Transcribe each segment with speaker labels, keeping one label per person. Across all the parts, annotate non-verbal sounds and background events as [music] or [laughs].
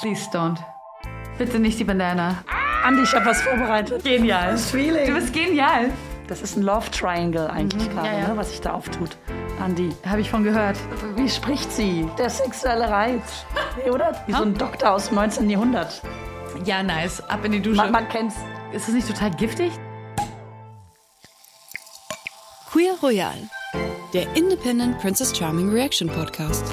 Speaker 1: Please don't. Bitte nicht die Bandana.
Speaker 2: Andi, ich habe was vorbereitet.
Speaker 1: Genial.
Speaker 2: Das Feeling.
Speaker 1: Du bist genial.
Speaker 2: Das ist ein Love Triangle eigentlich gerade,
Speaker 1: ja, ja.
Speaker 2: Ne, was sich da auftut. Andi.
Speaker 1: Habe ich von gehört.
Speaker 2: Wie spricht sie? Der sexuelle Reiz. Nee, oder? Wie so ein Doktor aus dem 19. Jahrhundert.
Speaker 1: Ja, nice. Ab in die Dusche.
Speaker 2: Man, man kennt's.
Speaker 1: ist das nicht total giftig?
Speaker 3: Queer Royal, der Independent Princess Charming Reaction Podcast.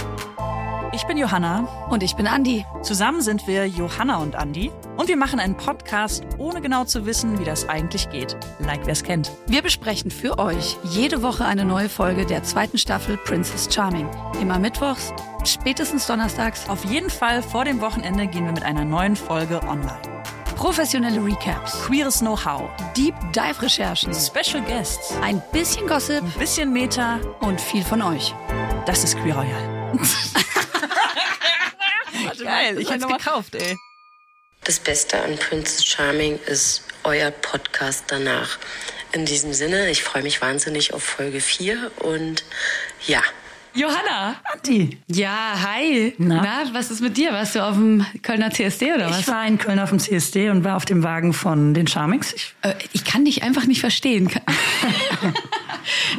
Speaker 4: Ich bin Johanna.
Speaker 3: Und ich bin Andi.
Speaker 4: Zusammen sind wir Johanna und Andi. Und wir machen einen Podcast, ohne genau zu wissen, wie das eigentlich geht. Like wer es kennt.
Speaker 3: Wir besprechen für euch jede Woche eine neue Folge der zweiten Staffel Princess Charming. Immer mittwochs, spätestens donnerstags.
Speaker 4: Auf jeden Fall vor dem Wochenende gehen wir mit einer neuen Folge online.
Speaker 3: Professionelle Recaps,
Speaker 4: Queeres Know-how,
Speaker 3: Deep Dive Recherchen,
Speaker 4: Special Guests,
Speaker 3: ein bisschen Gossip
Speaker 4: ein bisschen Meta.
Speaker 3: und viel von euch.
Speaker 4: Das ist Queer Royal. [laughs] Geil, ich hab's gekauft, ey.
Speaker 5: Das Beste an Princess Charming ist euer Podcast danach. In diesem Sinne, ich freue mich wahnsinnig auf Folge 4 und ja.
Speaker 1: Johanna.
Speaker 2: Andi.
Speaker 1: Ja, hi.
Speaker 2: Na?
Speaker 1: Na? was ist mit dir? Warst du auf dem Kölner CSD oder was?
Speaker 2: Ich war in Köln auf dem CSD und war auf dem Wagen von den Charmings. Ich,
Speaker 1: äh, ich kann dich einfach nicht verstehen. [laughs]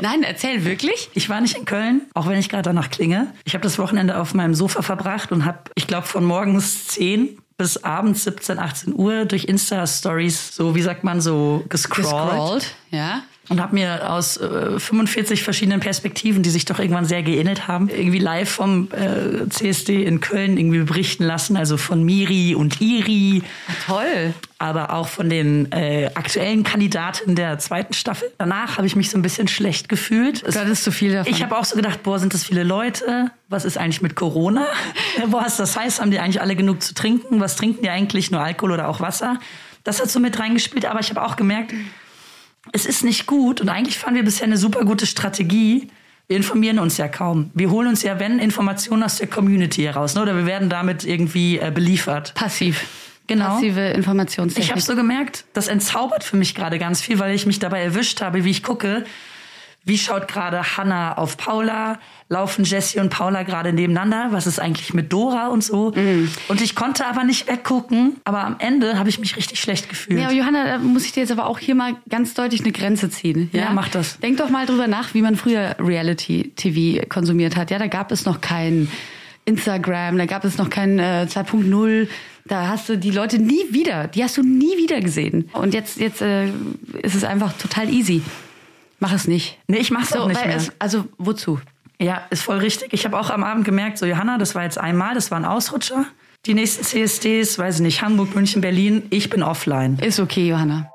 Speaker 1: Nein, erzähl wirklich.
Speaker 2: ich war nicht in Köln, auch wenn ich gerade danach klinge. Ich habe das Wochenende auf meinem Sofa verbracht und habe, ich glaube, von morgens 10 bis abends 17, 18 Uhr durch Insta-Stories, so wie sagt man, so gescrollt.
Speaker 1: Gescrollt, ja.
Speaker 2: Und habe mir aus äh, 45 verschiedenen Perspektiven, die sich doch irgendwann sehr geähnelt haben, irgendwie live vom äh, CSD in Köln irgendwie berichten lassen. Also von Miri und Iri,
Speaker 1: Toll.
Speaker 2: aber auch von den äh, aktuellen Kandidaten der zweiten Staffel. Danach habe ich mich so ein bisschen schlecht gefühlt. Es-
Speaker 1: Du hattest zu viel davon.
Speaker 2: ich habe auch so gedacht, boah, sind das viele Leute? Was ist eigentlich mit Corona? [laughs] boah, ist das heißt, haben die eigentlich alle genug zu trinken? Was trinken die eigentlich? Nur Alkohol oder auch Wasser? Das hat so mit reingespielt, aber ich habe auch gemerkt, es ist nicht gut und eigentlich fahren wir bisher eine super gute Strategie. Wir informieren uns ja kaum. Wir holen uns ja, wenn, Informationen aus der Community heraus. Ne? Oder wir werden damit irgendwie äh, beliefert.
Speaker 1: Passiv.
Speaker 2: Genau.
Speaker 1: Passive Informationstechnik.
Speaker 2: Ich habe so gemerkt, das entzaubert für mich gerade ganz viel, weil ich mich dabei erwischt habe, wie ich gucke, wie schaut gerade Hannah auf Paula, laufen Jessie und Paula gerade nebeneinander, was ist eigentlich mit Dora und so.
Speaker 1: Mhm.
Speaker 2: Und ich konnte aber nicht weggucken, aber am Ende habe ich mich richtig schlecht gefühlt.
Speaker 1: Ja, Johanna, da muss ich dir jetzt aber auch hier mal ganz deutlich eine Grenze ziehen. Ja,
Speaker 2: Ja, mach das.
Speaker 1: Denk doch mal drüber nach, wie man früher Reality-TV konsumiert hat. Ja, da gab es noch kein Instagram, da gab es noch kein äh, 2.0. Da hast du die Leute nie wieder, die hast du nie wieder gesehen. Und jetzt, jetzt äh, ist es einfach total easy. Mach es nicht.
Speaker 2: nee, ich mach's auch nicht mehr.
Speaker 1: Es, also wozu?
Speaker 2: Ja, ist voll richtig. Ich habe auch am Abend gemerkt, so Johanna, das war jetzt einmal, das war ein Ausrutscher. Die nächsten CSDs, weiß ich nicht, Hamburg, München, Berlin, ich bin offline.
Speaker 1: Ist okay, Johanna.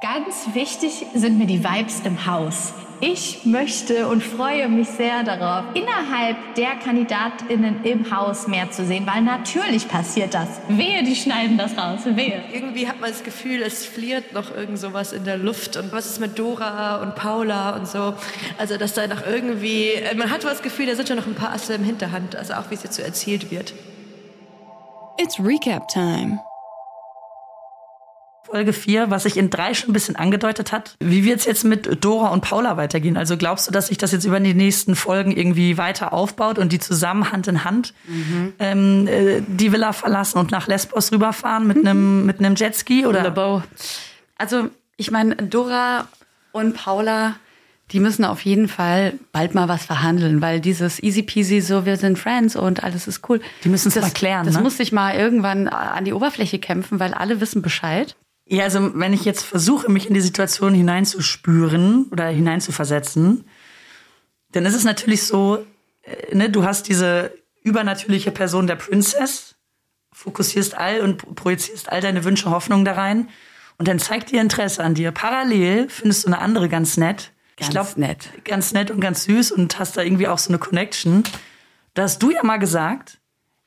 Speaker 6: Ganz wichtig sind mir die Vibes im Haus. Ich möchte und freue mich sehr darauf, innerhalb der KandidatInnen im Haus mehr zu sehen, weil natürlich passiert das. Wehe, die schneiden das raus. Wehe.
Speaker 7: Irgendwie hat man das Gefühl, es fliert noch irgend sowas in der Luft. Und was ist mit Dora und Paula und so? Also, dass da noch irgendwie, äh, man hat das Gefühl, da sind schon noch ein paar Asse im Hinterhand. Also auch, wie es jetzt so erzählt wird.
Speaker 3: It's Recap Time.
Speaker 2: Folge 4, was sich in drei schon ein bisschen angedeutet hat. Wie wird es jetzt mit Dora und Paula weitergehen? Also glaubst du, dass sich das jetzt über die nächsten Folgen irgendwie weiter aufbaut und die zusammen Hand in Hand ähm, äh, die Villa verlassen und nach Lesbos rüberfahren mit einem mit einem Jetski oder?
Speaker 1: LeBeau. Also, ich meine, Dora und Paula, die müssen auf jeden Fall bald mal was verhandeln, weil dieses easy peasy, so wir sind Friends und alles ist cool.
Speaker 2: Die müssen's
Speaker 1: das
Speaker 2: mal klären,
Speaker 1: Das
Speaker 2: ne?
Speaker 1: muss sich mal irgendwann an die Oberfläche kämpfen, weil alle wissen Bescheid.
Speaker 2: Ja, also wenn ich jetzt versuche, mich in die Situation hineinzuspüren oder hineinzuversetzen, dann ist es natürlich so, äh, ne, du hast diese übernatürliche Person der Princess, fokussierst all und projizierst all deine Wünsche, Hoffnungen da rein und dann zeigt dir Interesse an dir. Parallel findest du eine andere ganz nett.
Speaker 1: Ganz
Speaker 2: ich glaub,
Speaker 1: nett.
Speaker 2: Ganz nett und ganz süß und hast da irgendwie auch so eine Connection. Da hast du ja mal gesagt,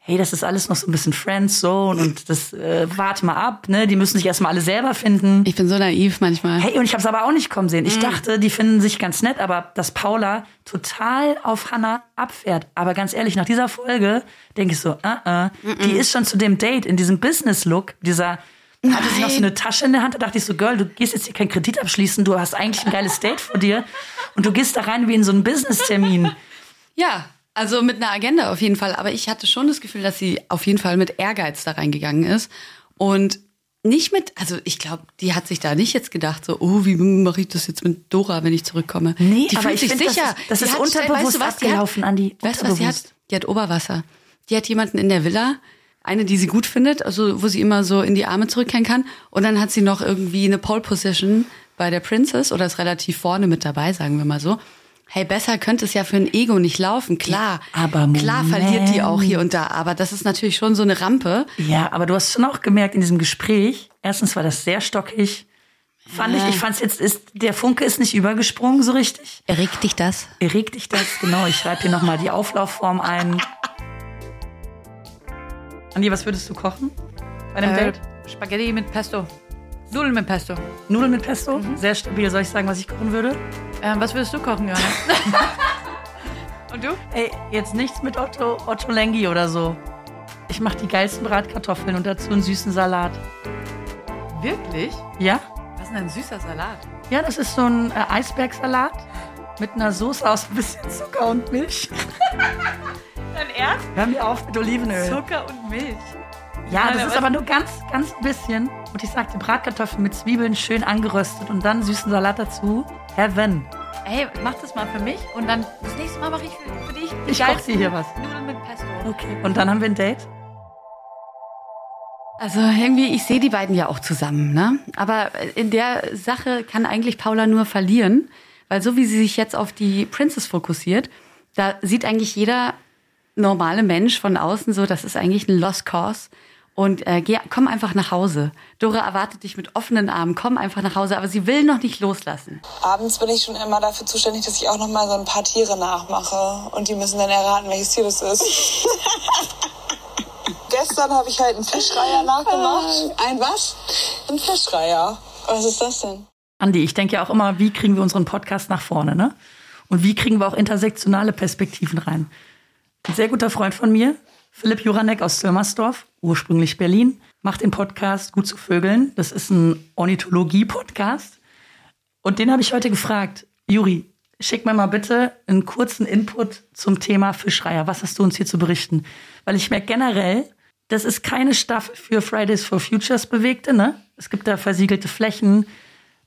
Speaker 2: hey, das ist alles noch so ein bisschen Friendzone und das äh, warte mal ab, ne? Die müssen sich erstmal alle selber finden.
Speaker 1: Ich bin so naiv manchmal.
Speaker 2: Hey, und ich habe es aber auch nicht kommen sehen. Ich dachte, die finden sich ganz nett, aber dass Paula total auf Hannah abfährt. Aber ganz ehrlich, nach dieser Folge denke ich so, uh -uh, die ist schon zu dem Date in diesem Business-Look, dieser hatte sie noch so eine Tasche in der Hand, da dachte ich so, Girl, du gehst jetzt hier keinen Kredit abschließen, du hast eigentlich ein geiles Date vor dir und du gehst da rein wie in so einen Business-Termin. [laughs]
Speaker 1: Ja, Also mit einer Agenda auf jeden Fall. Aber ich hatte schon das Gefühl, dass sie auf jeden Fall mit Ehrgeiz da reingegangen ist. Und nicht mit, also ich glaube, die hat sich da nicht jetzt gedacht, so, oh, wie mache ich das jetzt mit Dora, wenn ich zurückkomme?
Speaker 2: Nee,
Speaker 1: die
Speaker 2: aber
Speaker 1: fühlt
Speaker 2: ich
Speaker 1: sich
Speaker 2: find, das
Speaker 1: sicher.
Speaker 2: ist- das
Speaker 1: Die
Speaker 2: ist
Speaker 1: hat-
Speaker 2: unterbewusst
Speaker 1: weißt du was, die hat-
Speaker 2: abgelaufen, Andi.
Speaker 1: Weißt du, was sie hat? Die hat Oberwasser. Die hat jemanden in der Villa, eine, die sie gut findet, also wo sie immer so in die Arme zurückkehren kann. Und dann hat sie noch irgendwie eine Pole Position bei der Princess oder ist relativ vorne mit dabei, sagen wir mal so. Hey, besser könnte es ja für ein Ego nicht laufen, klar.
Speaker 2: aber
Speaker 1: klar verliert die auch hier und da, aber das ist natürlich schon so eine Rampe.
Speaker 2: Ja, aber du hast schon auch gemerkt in diesem Gespräch, erstens war das sehr stockig. Fand ich, ich fand's jetzt, ist, der Funke ist nicht übergesprungen so richtig.
Speaker 1: Erregt dich das?
Speaker 2: Erregt dich das? Genau, ich schreibe hier nochmal die Auflaufform ein. Andi, was würdest du kochen? Bei einem
Speaker 3: Äh,
Speaker 2: Date?
Speaker 3: Spaghetti mit Pesto. Nudeln mit Pesto.
Speaker 2: Nudeln mit Pesto? Sehr stabil. Soll ich sagen, was ich kochen würde?
Speaker 3: Ähm, was würdest du kochen, Johanna? [laughs] Und du?
Speaker 2: Ey, jetzt nichts mit Otto, Otto Lengi oder so. Ich mache die geilsten Bratkartoffeln und dazu einen süßen Salat.
Speaker 3: Wirklich?
Speaker 2: Ja?
Speaker 3: Was ist denn ein süßer Salat?
Speaker 2: Ja, das ist so ein äh, Eisbergsalat mit einer Soße aus ein bisschen Zucker und Milch. [laughs]
Speaker 3: Dein Ernst?
Speaker 2: Hör mir auf mit Olivenöl.
Speaker 3: Zucker und Milch.
Speaker 2: Ja, das ist aber nur ganz, ganz ein bisschen. Und ich sagte Bratkartoffeln mit Zwiebeln schön angeröstet und dann süßen Salat dazu. Heaven.
Speaker 3: Ey, mach das mal für mich und dann das nächste Mal mache ich für, für dich die
Speaker 2: Ich koch
Speaker 3: geilsten
Speaker 2: dir hier was.
Speaker 3: Nudeln mit Pesto.
Speaker 2: Okay. Und dann haben wir ein Date.
Speaker 1: Also irgendwie, ich sehe die beiden ja auch zusammen, ne? Aber in der Sache kann eigentlich Paula nur verlieren, weil so wie sie sich jetzt auf die Princess fokussiert, da sieht eigentlich jeder normale Mensch von außen so, das ist eigentlich ein Lost Cause. Und äh, geh, komm einfach nach Hause. Dora erwartet dich mit offenen Armen. Komm einfach nach Hause, aber sie will noch nicht loslassen.
Speaker 8: Abends bin ich schon immer dafür zuständig, dass ich auch noch mal so ein paar Tiere nachmache. Und die müssen dann erraten, welches Tier das ist. [laughs] Gestern habe ich halt einen Fischreiher nachgemacht. Ein was? Ein Fischreiher. Was ist das denn?
Speaker 2: Andi, ich denke ja auch immer, wie kriegen wir unseren Podcast nach vorne, ne? Und wie kriegen wir auch intersektionale Perspektiven rein? Ein sehr guter Freund von mir, Philipp Juranek aus Zömersdorf, ursprünglich Berlin, macht den Podcast Gut zu Vögeln. Das ist ein Ornithologie-Podcast. Und den habe ich heute gefragt, Juri, schick mir mal bitte einen kurzen Input zum Thema Fischreiher. Was hast du uns hier zu berichten? Weil ich merke generell, das ist keine Staffel für Fridays for Futures bewegte, ne? Es gibt da versiegelte Flächen,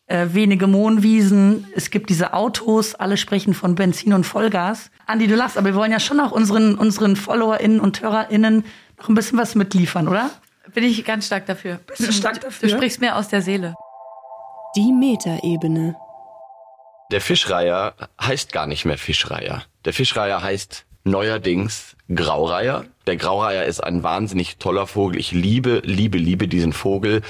Speaker 2: äh, wenige Mohnwiesen, es gibt diese Autos, alle sprechen von Benzin und Vollgas. Andi, du lachst, aber wir wollen ja schon auch unseren, unseren FollowerInnen und HörerInnen noch ein bisschen was mitliefern, oder?
Speaker 3: Bin ich ganz stark dafür.
Speaker 2: Bist du stark dafür?
Speaker 3: Du sprichst mir aus der Seele.
Speaker 9: Die Metaebene.
Speaker 10: Der Fischreiher heißt gar nicht mehr Fischreiher. Der Fischreiher heißt neuerdings Graureiher. Der Graureiher ist ein wahnsinnig toller Vogel. Ich liebe, liebe, liebe diesen Vogel.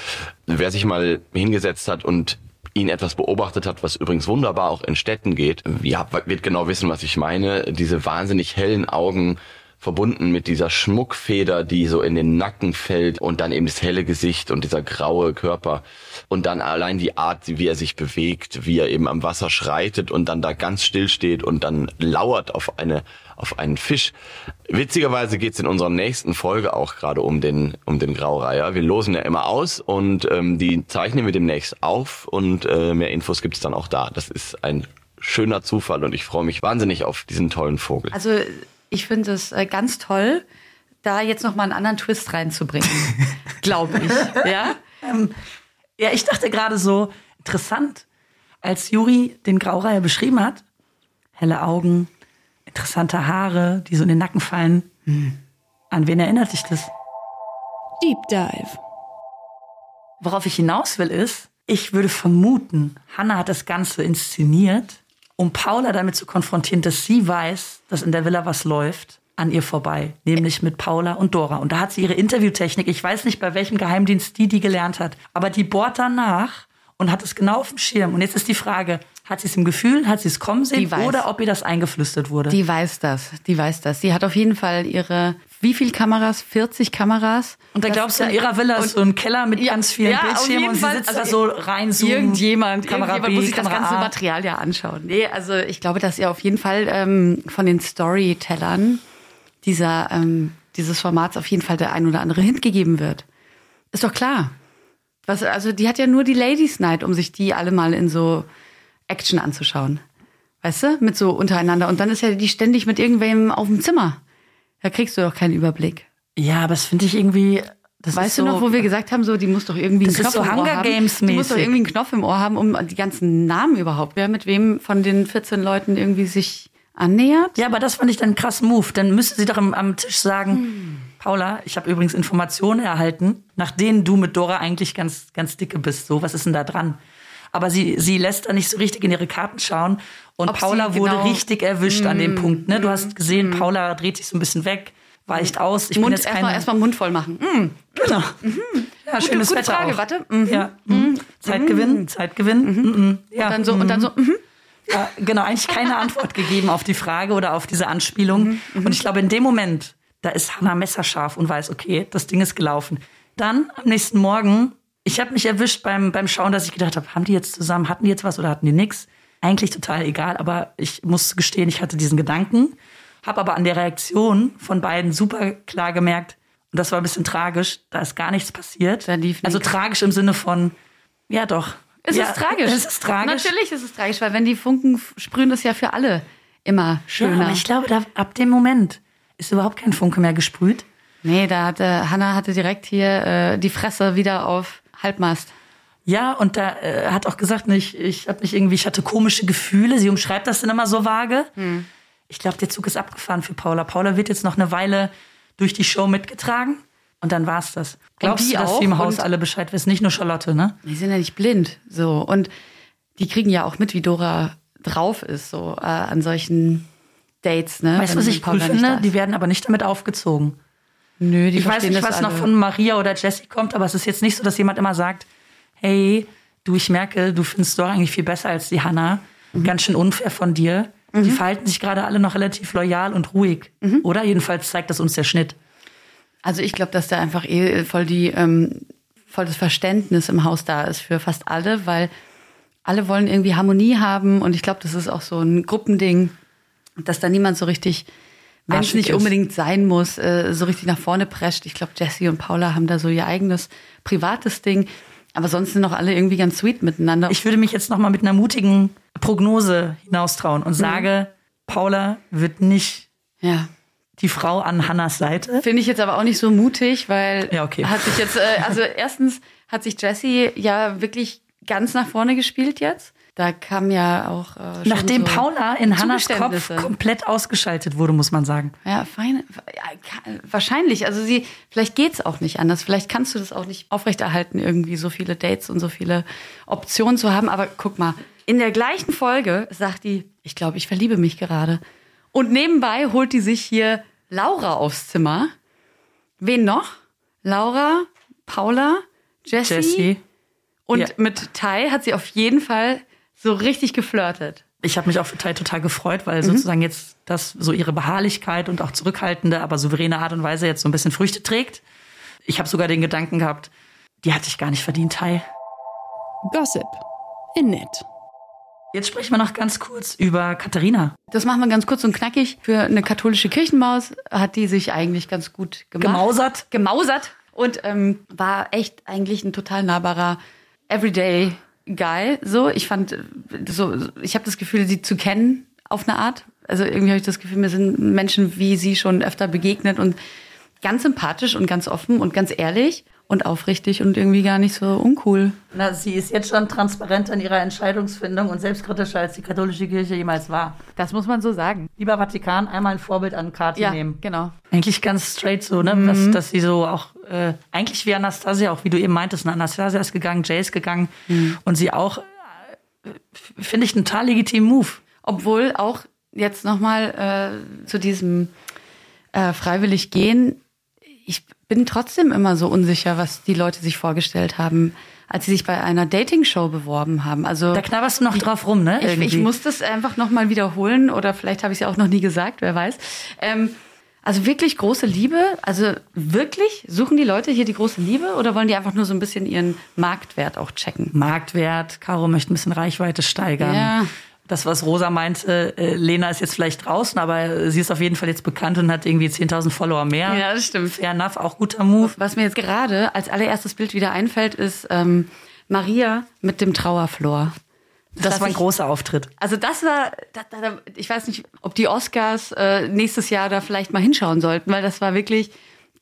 Speaker 10: Wer sich mal hingesetzt hat und ihn etwas beobachtet hat, was übrigens wunderbar auch in Städten geht, ja, wird genau wissen, was ich meine. Diese wahnsinnig hellen Augen, verbunden mit dieser Schmuckfeder, die so in den Nacken fällt und dann eben das helle Gesicht und dieser graue Körper und dann allein die Art, wie er sich bewegt, wie er eben am Wasser schreitet und dann da ganz still steht und dann lauert auf eine auf einen Fisch. Witzigerweise geht's in unserer nächsten Folge auch gerade um den um den Graureiher. Wir losen ja immer aus und ähm, die zeichnen wir demnächst auf und äh, mehr Infos gibt's dann auch da. Das ist ein schöner Zufall und ich freue mich wahnsinnig auf diesen tollen Vogel.
Speaker 1: Also ich finde es äh, ganz toll, da jetzt noch mal einen anderen Twist reinzubringen, [laughs] glaube ich. Ja?
Speaker 2: Ähm, ja, ich dachte gerade so, interessant, als Juri den Graureiher beschrieben hat, helle Augen, interessante Haare, die so in den Nacken fallen. Hm. An wen erinnert dich das?
Speaker 9: Deep Dive.
Speaker 2: Worauf ich hinaus will, ist, ich würde vermuten, Hannah hat das Ganze inszeniert, um Paula damit zu konfrontieren, dass sie weiß, dass in der Villa was läuft, an ihr vorbei, nämlich mit Paula und Dora. Und da hat sie ihre Interviewtechnik, ich weiß nicht, bei welchem Geheimdienst die die gelernt hat, aber die bohrt danach und hat es genau auf dem Schirm. Und jetzt ist die Frage, hat sie es im Gefühl, hat sie es kommen sehen oder ob ihr das eingeflüstert wurde?
Speaker 1: Die weiß das, die weiß das. Sie hat auf jeden Fall ihre, wie viel Kameras? 40 Kameras.
Speaker 2: und
Speaker 1: Das-
Speaker 2: glaubst du, in ihrer Villa ist so ein Keller mit ganz vielen
Speaker 1: ja,
Speaker 2: Bildschirmen und sie
Speaker 1: Fall.
Speaker 2: sitzt
Speaker 1: Also
Speaker 2: da so reinzoomen.
Speaker 1: Irgendjemand,
Speaker 2: Kamera
Speaker 1: irgendjemand
Speaker 2: B,
Speaker 1: muss sich das
Speaker 2: Kamera
Speaker 1: ganze
Speaker 2: A.
Speaker 1: Material ja anschauen. Nee, also ich glaube, dass ihr auf jeden Fall ähm, von den Storytellern dieser, ähm, dieses Formats auf jeden Fall der ein oder andere Hint gegeben wird. Ist doch klar. Was, also die hat ja nur die Ladies Night, um sich die alle mal in so Action anzuschauen. Weißt du? Mit so untereinander. Und dann ist ja die ständig mit irgendwem auf dem Zimmer. Da kriegst du doch keinen Überblick.
Speaker 2: Ja, aber das finde ich irgendwie. Das
Speaker 1: weißt du
Speaker 2: so,
Speaker 1: noch, wo wir gesagt haben, so, die muss doch irgendwie einen
Speaker 2: Das ist
Speaker 1: Knopf
Speaker 2: so
Speaker 1: im Ohr
Speaker 2: Hunger
Speaker 1: haben.
Speaker 2: Games
Speaker 1: Die muss doch irgendwie einen Knopf im Ohr haben, um die ganzen Namen überhaupt. Wer mit wem von den 14 Leuten irgendwie sich annähert?
Speaker 2: Ja, aber das fand ich dann krassen Move. Dann müsste sie doch am, am Tisch sagen, Paula, ich habe übrigens Informationen erhalten, nach denen du mit Dora eigentlich ganz, ganz dicke bist. So, was ist denn da dran? Aber sie, sie lässt da nicht so richtig in ihre Karten schauen. Und
Speaker 1: Ob
Speaker 2: Paula
Speaker 1: sie
Speaker 2: wurde
Speaker 1: genau-
Speaker 2: richtig erwischt an dem Punkt. Ne? Du hast gesehen, Paula dreht sich so ein bisschen weg, weicht aus. Ich bin
Speaker 1: Mund,
Speaker 2: jetzt
Speaker 1: erstmal
Speaker 2: keine...
Speaker 1: erstmal Mund voll machen. Mm.
Speaker 2: Genau. Ja, schönes
Speaker 1: gute
Speaker 2: Wetter
Speaker 1: Frage,
Speaker 2: auch.
Speaker 1: warte. Mhm.
Speaker 2: Ja. Mhm. Zeitgewinn, Zeitgewinn. Mhm. Ja.
Speaker 1: Und dann so, und dann so, mhm.
Speaker 2: Ja, genau, eigentlich keine [laughs] Antwort gegeben auf die Frage oder auf diese Anspielung. Und ich glaube, in dem Moment, da ist Hannah messerscharf und weiß, okay, das Ding ist gelaufen. Dann am nächsten Morgen, ich habe mich erwischt beim, beim Schauen, dass ich gedacht habe, haben die jetzt zusammen, hatten die jetzt was oder hatten die nix? Eigentlich total egal, aber ich muss gestehen, ich hatte diesen Gedanken, habe aber an der Reaktion von beiden super klar gemerkt, und das war ein bisschen tragisch, da ist gar nichts passiert. Also tragisch im Sinne von, ja doch.
Speaker 1: Es
Speaker 2: ja,
Speaker 1: ist tragisch.
Speaker 2: Es ist tragisch.
Speaker 1: Natürlich ist es tragisch, weil wenn die Funken sprühen, ist ja für alle immer
Speaker 2: Ja,
Speaker 1: schöner.
Speaker 2: aber ich glaube, da, ab dem Moment ist überhaupt kein Funke mehr gesprüht.
Speaker 1: nee, da hatte Hannah hatte direkt hier äh, die Fresse wieder auf Halbmast.
Speaker 2: Ja, und da äh, hat auch gesagt, ne, ich, ich habe mich irgendwie, ich hatte komische Gefühle. Sie umschreibt das dann immer so vage.
Speaker 1: Hm.
Speaker 2: Ich glaube, der Zug ist abgefahren für Paula. Paula wird jetzt noch eine Weile durch die Show mitgetragen und dann war's das. Glaubst du, dass die im Haus alle Bescheid wissen? Nicht nur Charlotte, ne?
Speaker 1: Die sind ja nicht blind, so und die kriegen ja auch mit, wie Dora drauf ist, so äh, an solchen Dates, ne?
Speaker 2: Weißt du, was ich cool
Speaker 1: nicht
Speaker 2: finde? Die werden aber nicht damit aufgezogen.
Speaker 1: Nö, die
Speaker 2: ich weiß nicht, was noch
Speaker 1: alle.
Speaker 2: von Maria oder Jessie kommt, aber es ist jetzt nicht so, dass jemand immer sagt, hey, du, ich merke, du findest Dora eigentlich viel besser als die Hannah.
Speaker 1: Mhm.
Speaker 2: Ganz schön unfair von dir. Die verhalten sich gerade alle noch relativ loyal und ruhig.
Speaker 1: Mhm.
Speaker 2: Oder jedenfalls zeigt das uns der Schnitt.
Speaker 1: Also ich glaube, dass da einfach eh voll die ähm, voll das Verständnis im Haus da ist für fast alle, weil alle wollen irgendwie Harmonie haben und ich glaube, das ist auch so ein Gruppending, dass da niemand so richtig, wenn es nicht
Speaker 2: ist.
Speaker 1: unbedingt sein muss, äh, so richtig nach vorne prescht. Ich glaube, Jessie und Paula haben da so ihr eigenes privates Ding, aber sonst sind noch alle irgendwie ganz sweet miteinander.
Speaker 2: Ich würde mich jetzt noch mal mit einer mutigen Prognose hinaustrauen
Speaker 1: Mhm.
Speaker 2: und sage, Paula wird nicht
Speaker 1: ja.
Speaker 2: die Frau an Hannas Seite.
Speaker 1: Finde ich jetzt aber auch nicht so mutig, weil
Speaker 2: Ja, okay.
Speaker 1: hat sich jetzt, äh, also erstens hat sich Jessie ja wirklich ganz nach vorne gespielt jetzt. Da kam ja auch äh, schon
Speaker 2: Nachdem
Speaker 1: so
Speaker 2: Paula in Hannas Kopf komplett ausgeschaltet wurde, muss man sagen.
Speaker 1: Ja, fein, wahrscheinlich. Also sie, vielleicht geht's auch nicht anders. Vielleicht kannst du das auch nicht aufrechterhalten, irgendwie so viele Dates und so viele Optionen zu haben. Aber guck mal, in der gleichen Folge sagt die, ich glaube, ich verliebe mich gerade. Und nebenbei holt die sich hier Laura aufs Zimmer. Wen noch? Laura, Paula, Jessie.
Speaker 2: Jessie.
Speaker 1: Und
Speaker 2: Ja.
Speaker 1: mit Tai hat sie auf jeden Fall so richtig geflirtet.
Speaker 2: Ich habe mich auch für Tai total gefreut,
Speaker 1: Mhm.
Speaker 2: weil sozusagen jetzt das so ihre Beharrlichkeit und auch zurückhaltende, aber souveräne Art und Weise jetzt so ein bisschen Früchte trägt. Ich habe sogar den Gedanken gehabt, die hatte ich gar nicht verdient, Tai.
Speaker 9: Gossip. In nett.
Speaker 2: Jetzt sprechen wir noch ganz kurz über Katharina.
Speaker 1: Das machen wir ganz kurz und knackig. Für eine katholische Kirchenmaus hat die sich eigentlich ganz gut gemacht.
Speaker 2: Gemausert.
Speaker 1: Gemausert. Und ähm, war echt eigentlich ein total nahbarer Everyday Guy. So, ich fand, so, ich habe das Gefühl, sie zu kennen auf eine Art. Also irgendwie habe ich das Gefühl, mir sind Menschen wie sie schon öfter begegnet und ganz sympathisch und ganz offen und ganz ehrlich und aufrichtig und irgendwie gar nicht so uncool.
Speaker 2: Na, sie ist jetzt schon transparent in ihrer Entscheidungsfindung und selbstkritischer, als die katholische Kirche jemals war.
Speaker 1: Das muss man so sagen.
Speaker 2: Lieber Vatikan, einmal ein Vorbild an Kathi
Speaker 1: Ja,
Speaker 2: nehmen.
Speaker 1: genau.
Speaker 2: Eigentlich ganz straight so, ne?
Speaker 1: Mhm.
Speaker 2: Was, dass sie so auch, äh, eigentlich wie Anastasia, auch wie du eben meintest, ne? Anastasia ist gegangen, Jay ist gegangen
Speaker 1: Mhm.
Speaker 2: und sie auch, äh, finde ich, einen total legitimen Move.
Speaker 1: Obwohl auch jetzt nochmal äh, zu diesem äh, freiwillig gehen, ich bin trotzdem immer so unsicher, was die Leute sich vorgestellt haben, als sie sich bei einer Dating-Show beworben haben. Also
Speaker 2: Da knabberst du noch drauf rum, ne?
Speaker 1: ich, ich muss das einfach nochmal wiederholen oder vielleicht habe ich es ja auch noch nie gesagt, wer weiß. Ähm, also wirklich große Liebe, also wirklich suchen die Leute hier die große Liebe oder wollen die einfach nur so ein bisschen ihren Marktwert auch checken?
Speaker 2: Marktwert, Caro möchte ein bisschen Reichweite steigern.
Speaker 1: Ja.
Speaker 2: Das, was Rosa meinte, äh, Lena ist jetzt vielleicht draußen, aber sie ist auf jeden Fall jetzt bekannt und hat irgendwie 10.000 Follower mehr.
Speaker 1: Ja, das stimmt.
Speaker 2: Fair enough, auch guter Move.
Speaker 1: Was mir jetzt gerade als allererstes Bild wieder einfällt, ist ähm, Maria mit dem Trauerflor.
Speaker 2: Das,
Speaker 1: darf
Speaker 2: war ein
Speaker 1: ich-
Speaker 2: großer Auftritt.
Speaker 1: Also das war, da, da, da- ich weiß nicht, ob die Oscars äh, nächstes Jahr da vielleicht mal hinschauen sollten, weil das war wirklich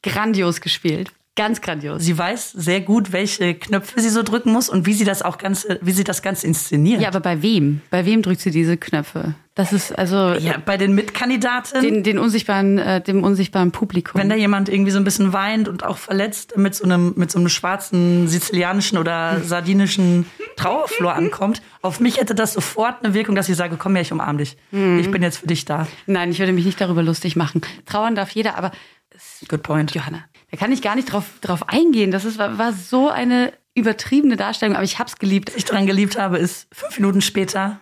Speaker 1: grandios gespielt. Ganz grandios.
Speaker 2: Sie weiß sehr gut, welche Knöpfe sie so drücken muss und wie sie das auch ganze, wie sie das Ganze inszeniert.
Speaker 1: Ja, aber bei wem? Bei wem drückt sie diese Knöpfe? Das ist also
Speaker 2: Ja, bei den Mitkandidaten.
Speaker 1: den, den unsichtbaren, äh, dem unsichtbaren Publikum.
Speaker 2: wenn da jemand irgendwie so ein bisschen weint und auch verletzt mit so einem, mit so einem schwarzen sizilianischen oder [laughs] sardinischen Trauerflor ankommt, auf mich hätte das sofort eine Wirkung, dass ich sage, komm her, ich umarm dich. Ich bin jetzt für dich da.
Speaker 1: Nein, ich würde mich nicht darüber lustig machen. Trauern darf jeder, aber
Speaker 2: Good point.
Speaker 1: Johanna, da kann ich gar nicht drauf, drauf eingehen. Das ist, war, war so eine übertriebene Darstellung, aber ich hab's geliebt.
Speaker 2: Was ich daran geliebt habe, ist fünf Minuten später,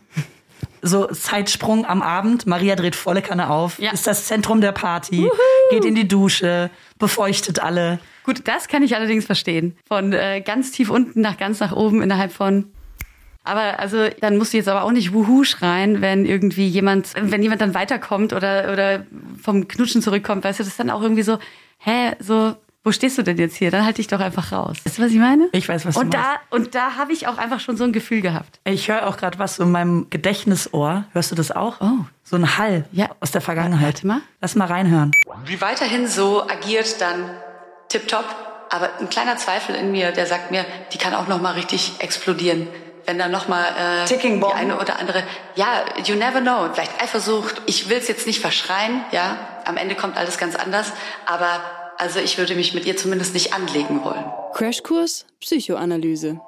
Speaker 2: so Zeitsprung am Abend, Maria dreht volle Kanne auf,
Speaker 1: Ja.
Speaker 2: ist das Zentrum der Party, geht in die Dusche, befeuchtet alle.
Speaker 1: Gut, das kann ich allerdings verstehen. Von äh, ganz tief unten nach ganz nach oben innerhalb von. Aber also dann musst du jetzt aber auch nicht Wuhu schreien, wenn irgendwie jemand, wenn jemand dann weiterkommt oder oder vom Knutschen zurückkommt, weißt du, das ist dann auch irgendwie so, hä, so, wo stehst du denn jetzt hier? Dann halt dich doch einfach raus. Weißt du, was ich meine?
Speaker 2: Ich weiß, was du
Speaker 1: und
Speaker 2: meinst.
Speaker 1: da und da habe ich auch einfach schon so ein Gefühl gehabt.
Speaker 2: Ich höre auch gerade was so in meinem Gedächtnisohr. Hörst du das auch?
Speaker 1: Oh.
Speaker 2: So ein Hall
Speaker 1: Ja.
Speaker 2: aus der Vergangenheit.
Speaker 1: Warte mal.
Speaker 2: Lass mal reinhören.
Speaker 1: Wie weiterhin so agiert, dann tipptopp. Aber ein kleiner Zweifel in mir, der sagt mir, die kann auch noch mal richtig explodieren. Wenn da noch mal äh,
Speaker 2: Ticking
Speaker 1: die eine oder andere, ja, you never know. Vielleicht Eifersucht. Ich will es jetzt nicht verschreien, ja. Am Ende kommt alles ganz anders. Aber also ich würde mich mit ihr zumindest nicht anlegen wollen.
Speaker 9: Crashkurs Psychoanalyse.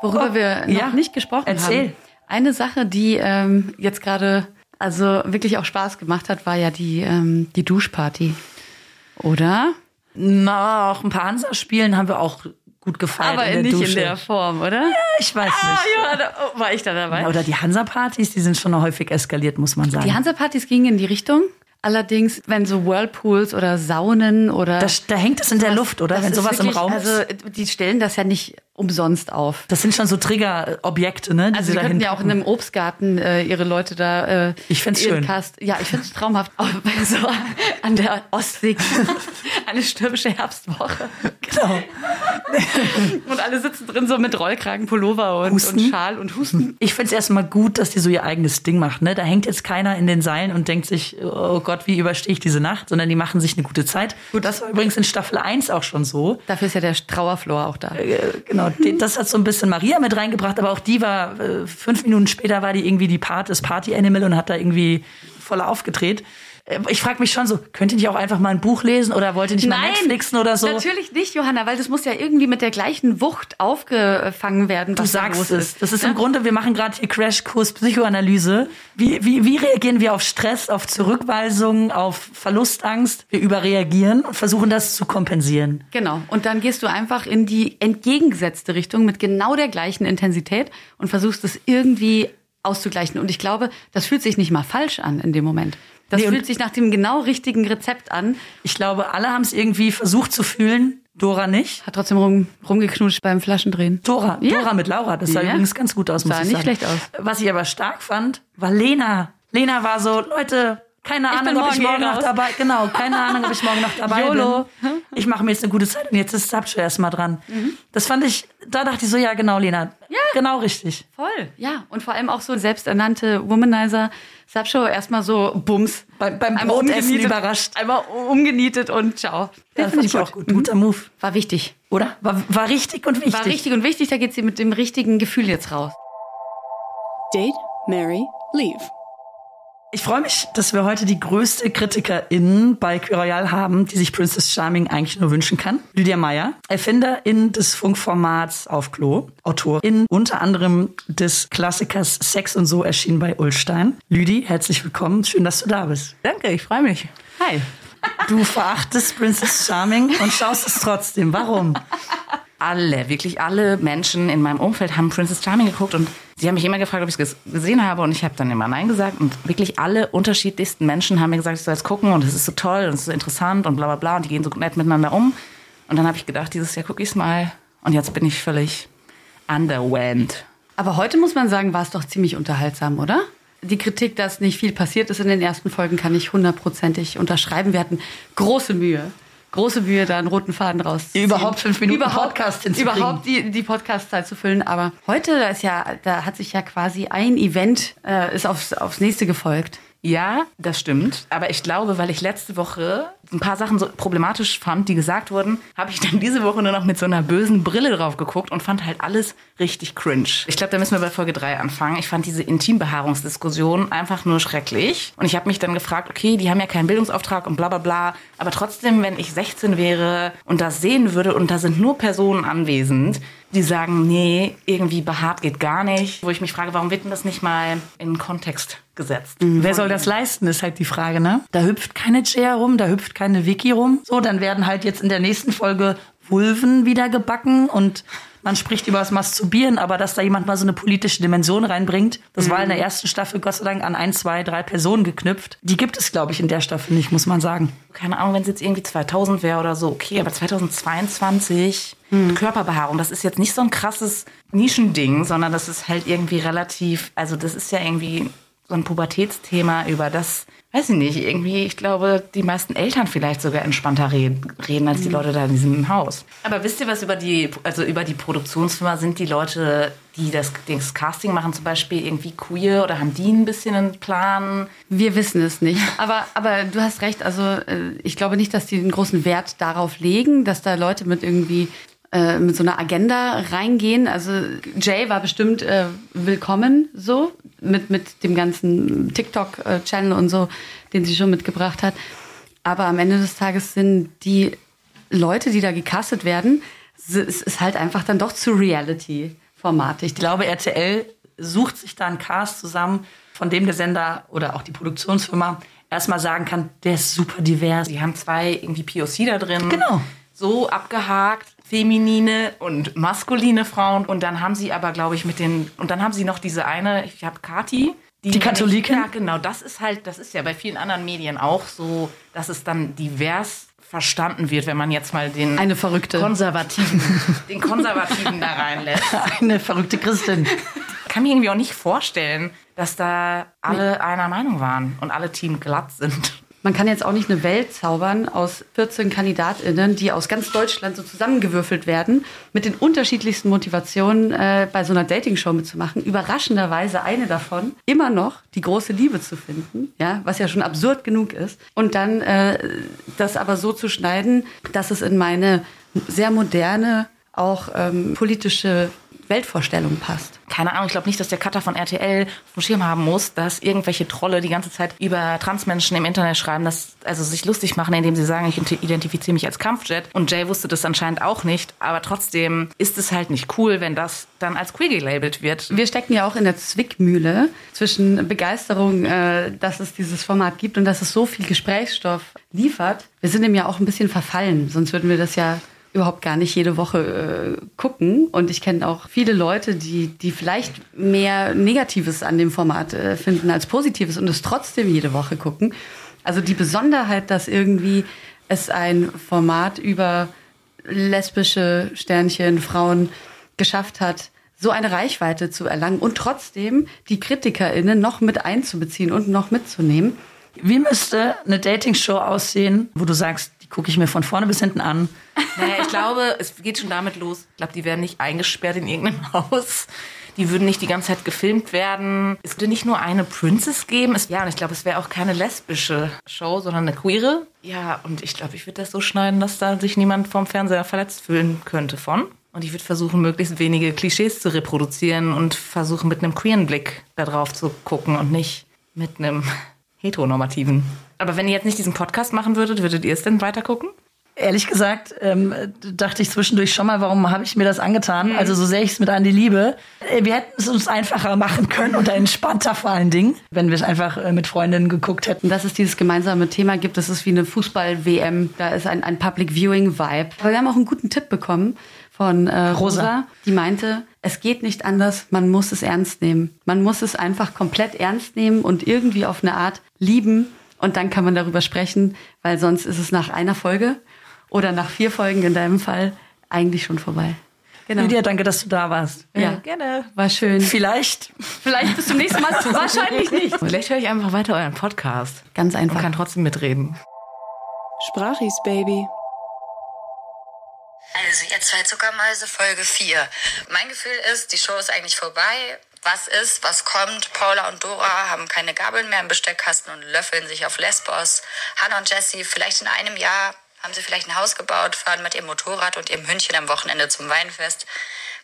Speaker 1: Worüber wir noch
Speaker 2: ja.
Speaker 1: nicht gesprochen
Speaker 2: Erzähl.
Speaker 1: haben. Eine Sache, die ähm, jetzt gerade also wirklich auch Spaß gemacht hat, war ja die ähm, die Duschparty, oder?
Speaker 2: Na, auch ein paar Hansa-Spielen haben wir auch gut gefeiert
Speaker 1: Aber
Speaker 2: in
Speaker 1: nicht
Speaker 2: Dusche.
Speaker 1: in der Form, oder?
Speaker 2: ich weiß
Speaker 1: Ah,
Speaker 2: nicht.
Speaker 1: ja, da, oh, war ich da dabei?
Speaker 2: Oder die Hansa-Partys, die sind schon häufig eskaliert, muss man sagen.
Speaker 1: Die Hansa-Partys gingen in die Richtung. Allerdings, wenn so Whirlpools oder Saunen oder.
Speaker 2: da, da hängt es in der Luft, oder?
Speaker 1: Das
Speaker 2: Wenn sowas im
Speaker 1: wirklich-
Speaker 2: Raum
Speaker 1: Also,
Speaker 2: ist.
Speaker 1: die stellen das ja nicht umsonst auf.
Speaker 2: Das sind schon so Triggerobjekte, ne? Die
Speaker 1: Also,
Speaker 2: sie
Speaker 1: könnten ja auch in einem Obstgarten äh, ihre Leute da. Äh,
Speaker 2: Ich find's schön.
Speaker 1: Cast, ja, ich finde es traumhaft. Auch bei so an der Ostsee. [laughs] Eine stürmische Herbstwoche.
Speaker 2: Genau. [laughs]
Speaker 1: Und alle sitzen drin so mit Rollkragen, Pullover und, und Schal und Husten.
Speaker 2: Ich find's erstmal gut, dass die so ihr eigenes Ding macht. Ne? Da hängt jetzt keiner in den Seilen und denkt sich, oh Gott, wie überstehe ich diese Nacht, sondern die machen sich eine gute Zeit. Gut, das war übrigens in Staffel 1 auch schon so.
Speaker 1: Dafür ist ja der Trauerflor auch da.
Speaker 2: Äh, Genau, die- das hat so ein bisschen Maria mit reingebracht, aber auch die war, äh, fünf Minuten später war die irgendwie die Part, das Party-Animal und hat da irgendwie voll aufgedreht. Ich frage mich schon so, könnt ihr nicht auch einfach mal ein Buch lesen oder wollt ihr nicht mal Netflixen oder so?
Speaker 1: Natürlich nicht, Johanna, weil das muss ja irgendwie mit der gleichen Wucht aufgefangen werden.
Speaker 2: Du sagst es. Das ist im Grunde, wir machen gerade hier Crashkurs Psychoanalyse. Wie, wie, wie reagieren wir auf Stress, auf Zurückweisung, auf Verlustangst? Wir überreagieren und versuchen das zu kompensieren.
Speaker 1: Genau. Und dann gehst du einfach in die entgegengesetzte Richtung mit genau der gleichen Intensität und versuchst es irgendwie auszugleichen. Und ich glaube, das fühlt sich nicht mal falsch an in dem Moment. Das
Speaker 2: Nee,
Speaker 1: fühlt sich nach dem genau richtigen Rezept an.
Speaker 2: Ich glaube, alle haben es irgendwie versucht zu fühlen. Dora nicht.
Speaker 1: Hat trotzdem rum, rumgeknutscht beim Flaschendrehen.
Speaker 2: Dora,
Speaker 1: Ja.
Speaker 2: Dora mit Laura, das sah
Speaker 1: Ja.
Speaker 2: übrigens ganz gut aus, muss
Speaker 1: Sah
Speaker 2: ich
Speaker 1: nicht
Speaker 2: sagen.
Speaker 1: schlecht aus.
Speaker 2: Was ich aber stark fand, war Lena. Lena war so, Leute, keine
Speaker 1: Ich bin
Speaker 2: Ahnung, ob ich
Speaker 1: morgen
Speaker 2: noch dabei, genau, keine Ahnung, ob ich morgen noch dabei
Speaker 1: YOLO.
Speaker 2: bin. Ich mache mir jetzt eine gute Zeit und jetzt ist Sapcho erst mal dran.
Speaker 1: Mhm.
Speaker 2: Das fand ich, da dachte ich so, ja, genau, Lena. Ja. Genau richtig.
Speaker 1: Voll, ja. Und vor allem auch so selbsternannte Womanizer. Sapshow erstmal so Bums.
Speaker 2: Beim, beim
Speaker 1: Einmal
Speaker 2: Brotessen
Speaker 1: umgenietet.
Speaker 2: überrascht.
Speaker 1: Einmal umgenietet und ciao.
Speaker 2: Ja, fand ich auch gut. Guter Move.
Speaker 1: War wichtig.
Speaker 2: Oder? War, war richtig und wichtig.
Speaker 1: War richtig und wichtig, da geht sie mit dem richtigen Gefühl jetzt raus.
Speaker 9: Date, Mary, Leave.
Speaker 2: Ich freue mich, dass wir heute die größte KritikerInnen bei Queer Royal haben, die sich Princess Charming eigentlich nur wünschen kann. Lydia Meyer, Erfinderin des Funkformats auf Klo, Autorin unter anderem des Klassikers Sex und so erschienen bei Ulstein. Lüdi, herzlich willkommen. Schön, dass du da bist.
Speaker 11: Danke, ich freue mich.
Speaker 1: Hi.
Speaker 2: Du verachtest Princess Charming und schaust es trotzdem. Warum? [laughs]
Speaker 11: Alle, wirklich alle Menschen in meinem Umfeld haben Princess Charming geguckt und sie haben mich immer gefragt, ob ich es gesehen habe und ich habe dann immer Nein gesagt und wirklich alle unterschiedlichsten Menschen haben mir gesagt, ich soll es gucken und es ist so toll und es ist so interessant und bla bla bla und die gehen so nett miteinander um. Und dann habe ich gedacht, dieses Jahr gucke ich es mal und jetzt bin ich völlig underwhelmed.
Speaker 1: Aber heute muss man sagen, war es doch ziemlich unterhaltsam, oder? Die Kritik, dass nicht viel passiert ist in den ersten Folgen, kann ich hundertprozentig unterschreiben. Wir hatten große Mühe, große Mühe, da einen roten Faden rauszuziehen.
Speaker 2: Überhaupt fünf Minuten
Speaker 1: überhaupt,
Speaker 2: Podcast hinzukriegen.
Speaker 1: Überhaupt die, die Podcast-Zeit zu füllen. Aber heute, da ist ja, da hat sich ja quasi ein Event, äh, ist aufs, aufs nächste gefolgt.
Speaker 11: Ja, das stimmt. Aber ich glaube, weil ich letzte Woche ein paar Sachen so problematisch fand, die gesagt wurden, habe ich dann diese Woche nur noch mit so einer bösen Brille drauf geguckt und fand halt alles richtig cringe. Ich glaube, da müssen wir bei Folge 3 anfangen. Ich fand diese Intimbehaarungsdiskussion einfach nur schrecklich. Und ich habe mich dann gefragt, okay, die haben ja keinen Bildungsauftrag und bla bla bla. Aber trotzdem, wenn ich 16 wäre und das sehen würde und da sind nur Personen anwesend, die sagen, nee, irgendwie behaart geht gar nicht. Wo ich mich frage, warum wird denn das nicht mal in Kontext gesetzt?
Speaker 2: Wer soll das leisten, ist halt die Frage, ne? Da hüpft keine Chair rum, da hüpft keine Vicky rum. So, dann werden halt jetzt in der nächsten Folge Vulven wieder gebacken und man spricht über das Masturbieren, aber dass da jemand mal so eine politische Dimension reinbringt, das war in der ersten Staffel Gott sei Dank an ein, zwei, drei Personen geknüpft. Die gibt es, glaube ich, in der Staffel nicht, muss man sagen.
Speaker 11: Keine Ahnung, wenn es jetzt irgendwie 2000 wäre oder so, okay, aber 2022 Körperbehaarung, das ist jetzt nicht so ein krasses Nischending, sondern das ist halt irgendwie relativ, also das ist ja irgendwie so ein Pubertätsthema, über das, weiß ich nicht, irgendwie, ich glaube, die meisten Eltern vielleicht sogar entspannter reden, reden als die Leute da in diesem Haus. Aber wisst ihr, was über die, also über die Produktionsfirma sind die Leute, die das, das Casting machen, zum Beispiel irgendwie queer oder haben die ein bisschen einen Plan?
Speaker 1: Wir wissen es nicht. [laughs] Aber, aber du hast recht. Also äh, ich glaube nicht, dass die einen großen Wert darauf legen, dass da Leute mit irgendwie äh, mit so einer Agenda reingehen. Also Jay war bestimmt äh, willkommen so mit, mit dem ganzen TikTok-Channel und so, den sie schon mitgebracht hat. Aber am Ende des Tages sind die Leute, die da gecastet werden, es ist halt einfach dann doch zu Reality-Format.
Speaker 2: Ich glaube, RTL sucht sich da einen Cast zusammen, von dem der Sender oder auch die Produktionsfirma erstmal sagen kann, der ist super divers.
Speaker 11: Die haben zwei irgendwie POC da drin.
Speaker 2: Genau.
Speaker 11: So abgehakt, feminine und maskuline Frauen. Und dann haben sie aber, glaube ich, mit den, und dann haben sie noch diese eine, ich habe Kati.
Speaker 2: Die Katholikin?
Speaker 11: Ja, genau. Das ist halt, das ist ja bei vielen anderen Medien auch so, dass es dann divers verstanden wird, wenn man jetzt mal den
Speaker 1: Eine verrückte.
Speaker 11: Konservativen, [laughs] den Konservativen da reinlässt. [laughs]
Speaker 2: Eine verrückte Christin.
Speaker 11: kann mir irgendwie auch nicht vorstellen, dass da alle einer Meinung waren und alle Team glatt sind.
Speaker 1: Man kann jetzt auch nicht eine Welt zaubern aus 14 KandidatInnen, die aus ganz Deutschland so zusammengewürfelt werden, mit den unterschiedlichsten Motivationen äh, bei so einer Dating-Show mitzumachen. Überraschenderweise eine davon, immer noch die große Liebe zu finden, ja, was ja schon absurd genug ist. Und dann äh, das aber so zu schneiden, dass es in meine sehr moderne, auch ähm, politische Weltvorstellung passt.
Speaker 11: Keine Ahnung, ich glaube nicht, dass der Cutter von RTL auf dem Schirm haben muss, dass irgendwelche Trolle die ganze Zeit über Transmenschen im Internet schreiben, dass, also sich lustig machen, indem sie sagen, ich identifiziere mich als Kampfjet. Und Jay wusste das anscheinend auch nicht, aber trotzdem ist es halt nicht cool, wenn das dann als queer gelabelt wird.
Speaker 1: Wir stecken ja auch in der Zwickmühle zwischen Begeisterung, äh, dass es dieses Format gibt und dass es so viel Gesprächsstoff liefert. Wir sind dem ja auch ein bisschen verfallen, sonst würden wir das ja überhaupt gar nicht jede Woche äh, gucken. Und ich kenne auch viele Leute, die, die vielleicht mehr Negatives an dem Format äh, finden als Positives und es trotzdem jede Woche gucken. Also die Besonderheit, dass irgendwie es ein Format über lesbische Sternchen, Frauen geschafft hat, so eine Reichweite zu erlangen und trotzdem die KritikerInnen noch mit einzubeziehen und noch mitzunehmen.
Speaker 2: Wie müsste eine Dating-Show aussehen, wo du sagst, gucke ich mir von vorne bis hinten an?
Speaker 11: Naja, ich glaube, es geht schon damit los. Ich glaube, die werden nicht eingesperrt in irgendeinem [laughs] Haus. Die würden nicht die ganze Zeit gefilmt werden. Es würde nicht nur eine Princess geben. Es, ja, und ich glaube, es wäre auch keine lesbische Show, sondern eine queere. Ja, und ich glaube, ich würde das so schneiden, dass da sich niemand vom Fernseher verletzt fühlen könnte von. Und ich würde versuchen, möglichst wenige Klischees zu reproduzieren und versuchen, mit einem queeren Blick da drauf zu gucken und nicht mit einem heteronormativen. Aber wenn ihr jetzt nicht diesen Podcast machen würdet, würdet ihr es denn weiter gucken?
Speaker 2: Ehrlich gesagt, ähm, dachte ich zwischendurch schon mal, warum habe ich mir das angetan? Also so sehr ich es mit an die Liebe. Äh, Wir hätten es uns einfacher machen können und entspannter vor allen Dingen, wenn wir es einfach äh, mit Freundinnen geguckt hätten.
Speaker 1: Dass es dieses gemeinsame Thema gibt, das ist wie eine Fußball-WM. Da ist ein, ein Public Viewing-Vibe. Aber wir haben auch einen guten Tipp bekommen von äh, Rosa.
Speaker 2: Rosa.
Speaker 1: die meinte, es geht nicht anders, man muss es ernst nehmen. Man muss es einfach komplett ernst nehmen und irgendwie auf eine Art lieben. Und dann kann man darüber sprechen, weil sonst ist es nach einer Folge oder nach vier Folgen in deinem Fall eigentlich schon vorbei. Genau.
Speaker 2: Lydia, danke, dass du da warst.
Speaker 1: Ja,
Speaker 11: gerne.
Speaker 1: war schön.
Speaker 2: Vielleicht.
Speaker 1: Vielleicht bis zum nächsten Mal. [laughs] Wahrscheinlich nicht.
Speaker 11: Vielleicht höre ich einfach weiter euren Podcast
Speaker 1: Ganz
Speaker 11: und
Speaker 1: einfach.
Speaker 11: kann trotzdem mitreden.
Speaker 9: Sprachis, Baby.
Speaker 12: Zuckermäuse, ihr zwei Zuckermäuse, Folge 4. Mein Gefühl ist, die Show ist eigentlich vorbei. Was ist, was kommt? Paula und Dora haben keine Gabeln mehr im Besteckkasten und löffeln sich auf Lesbos. Hannah und Jessie, vielleicht in einem Jahr haben sie vielleicht ein Haus gebaut, fahren mit ihrem Motorrad und ihrem Hündchen am Wochenende zum Weinfest.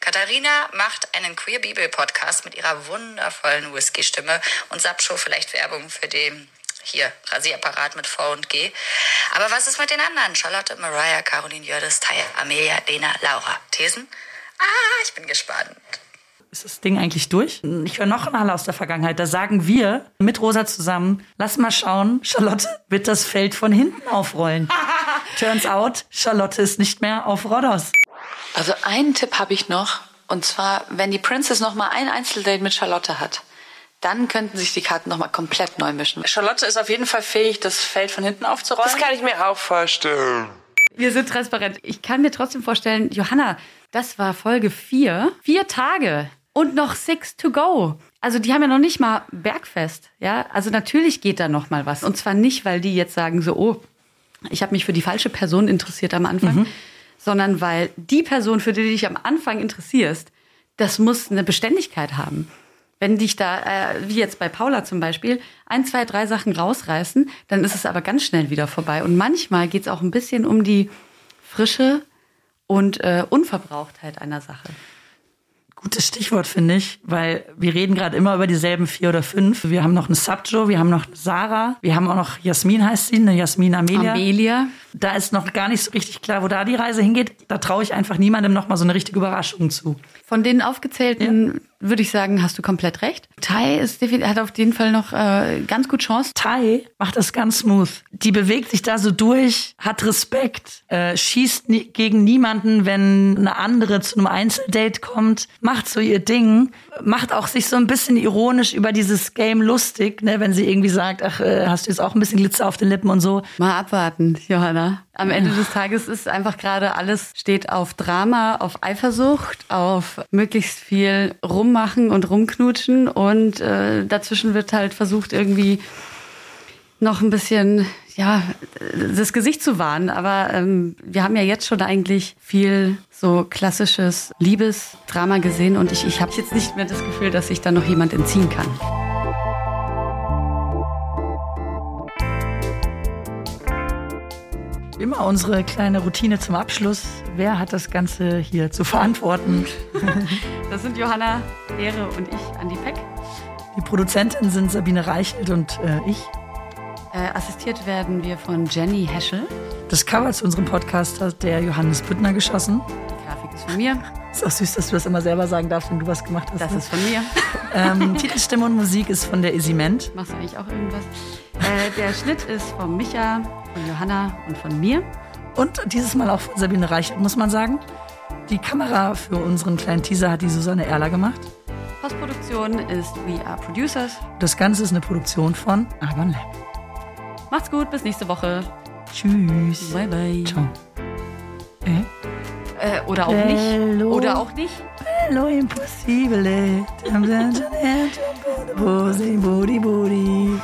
Speaker 12: Katharina macht einen Queer Bibel Podcast mit ihrer wundervollen Whisky-Stimme und Sapshow vielleicht Werbung für den hier Rasierapparat mit V und G. Aber was ist mit den anderen? Charlotte, Mariah, Caroline Jördes, Taya, Amelia, Lena, Laura. Thesen? Ah, ich bin gespannt.
Speaker 2: Ist das Ding eigentlich durch? Ich höre noch einen Halle aus der Vergangenheit. Da sagen wir mit Rosa zusammen, lass mal schauen, Charlotte wird das Feld von hinten aufrollen. [laughs] Turns out, Charlotte ist nicht mehr auf Rhodos.
Speaker 13: Also einen Tipp habe ich noch. Und zwar, wenn die Princess noch mal ein Einzeldate mit Charlotte hat, dann könnten sich die Karten noch mal komplett neu mischen. Charlotte ist auf jeden Fall fähig, das Feld von hinten aufzurollen.
Speaker 14: Das kann ich mir auch vorstellen.
Speaker 1: Wir sind transparent. Ich kann mir trotzdem vorstellen, Johanna, das war Folge 4. Vier Tage und noch six to go. Also die haben ja noch nicht mal Bergfest, ja. Also natürlich geht da noch mal was. Und zwar nicht, weil die jetzt sagen so, oh, ich habe mich für die falsche Person interessiert am Anfang,
Speaker 2: Mhm.
Speaker 1: sondern weil die Person, für die du dich am Anfang interessierst, das muss eine Beständigkeit haben. Wenn dich da, äh, wie jetzt bei Paula zum Beispiel, ein, zwei, drei Sachen rausreißen, dann ist es aber ganz schnell wieder vorbei. Und manchmal geht es auch ein bisschen um die Frische und äh, Unverbrauchtheit einer Sache.
Speaker 2: Gutes Stichwort, finde ich, weil wir reden gerade immer über dieselben vier oder fünf. Wir haben noch eine Subjo, wir haben noch eine Sarah, wir haben auch noch Jasmin heißt sie, eine Jasmin Amelia.
Speaker 1: Amelia.
Speaker 2: Da ist noch gar nicht so richtig klar, wo da die Reise hingeht. Da traue ich einfach niemandem noch mal so eine richtige Überraschung zu.
Speaker 1: Von den aufgezählten würde ich sagen, hast du komplett recht. Tai ist hat auf jeden Fall noch äh, ganz gut Chance.
Speaker 2: Tai macht das ganz smooth. Die bewegt sich da so durch, hat Respekt, äh, schießt nie, gegen niemanden, wenn eine andere zu einem Einzeldate kommt, macht so ihr Ding, macht auch sich so ein bisschen ironisch über dieses Game lustig, ne, wenn sie irgendwie sagt, ach, äh, hast du jetzt auch ein bisschen Glitzer auf den Lippen und so.
Speaker 1: Mal abwarten, Johanna. Am Ende des Tages ist einfach gerade alles steht auf Drama, auf Eifersucht, auf möglichst viel rummachen und rumknutschen und äh, dazwischen wird halt versucht irgendwie noch ein bisschen ja das Gesicht zu wahren. Aber ähm, wir haben ja jetzt schon eigentlich viel so klassisches Liebesdrama gesehen und ich, ich habe jetzt nicht mehr das Gefühl, dass sich da noch jemand entziehen kann.
Speaker 2: Immer unsere kleine Routine zum Abschluss. Wer hat das Ganze hier zu verantworten? [laughs]
Speaker 1: Das sind Johanna Ehre und ich, Andi Peck.
Speaker 2: Die Produzentin sind Sabine Reichelt und äh, ich.
Speaker 1: Äh, assistiert werden wir von Jenny Heschel.
Speaker 2: Das Cover zu unserem Podcast hat der Johannes Büttner geschossen.
Speaker 1: Die Grafik ist von mir.
Speaker 2: Ist auch süß, dass du das immer selber sagen darfst, wenn du was gemacht hast.
Speaker 1: Das
Speaker 2: ne?
Speaker 1: ist von mir.
Speaker 2: Ähm, Titelstimme und Musik ist von der Isiment.
Speaker 1: Machst du eigentlich auch irgendwas? Äh, der Schnitt ist von Micha, von Johanna und von mir.
Speaker 2: Und dieses Mal auch von Sabine Reichelt, muss man sagen. Die Kamera für unseren kleinen Teaser hat die Susanne Erler gemacht.
Speaker 1: Postproduktion ist We Are Producers.
Speaker 2: Das Ganze ist eine Produktion von Argon Lab.
Speaker 1: Macht's gut, bis nächste Woche.
Speaker 2: Tschüss.
Speaker 1: Bye, bye.
Speaker 2: Ciao. Äh?
Speaker 1: Äh, oder auch nicht.
Speaker 2: Hello.
Speaker 1: Oder auch nicht.
Speaker 2: Hello, impossibile. Booty, booty.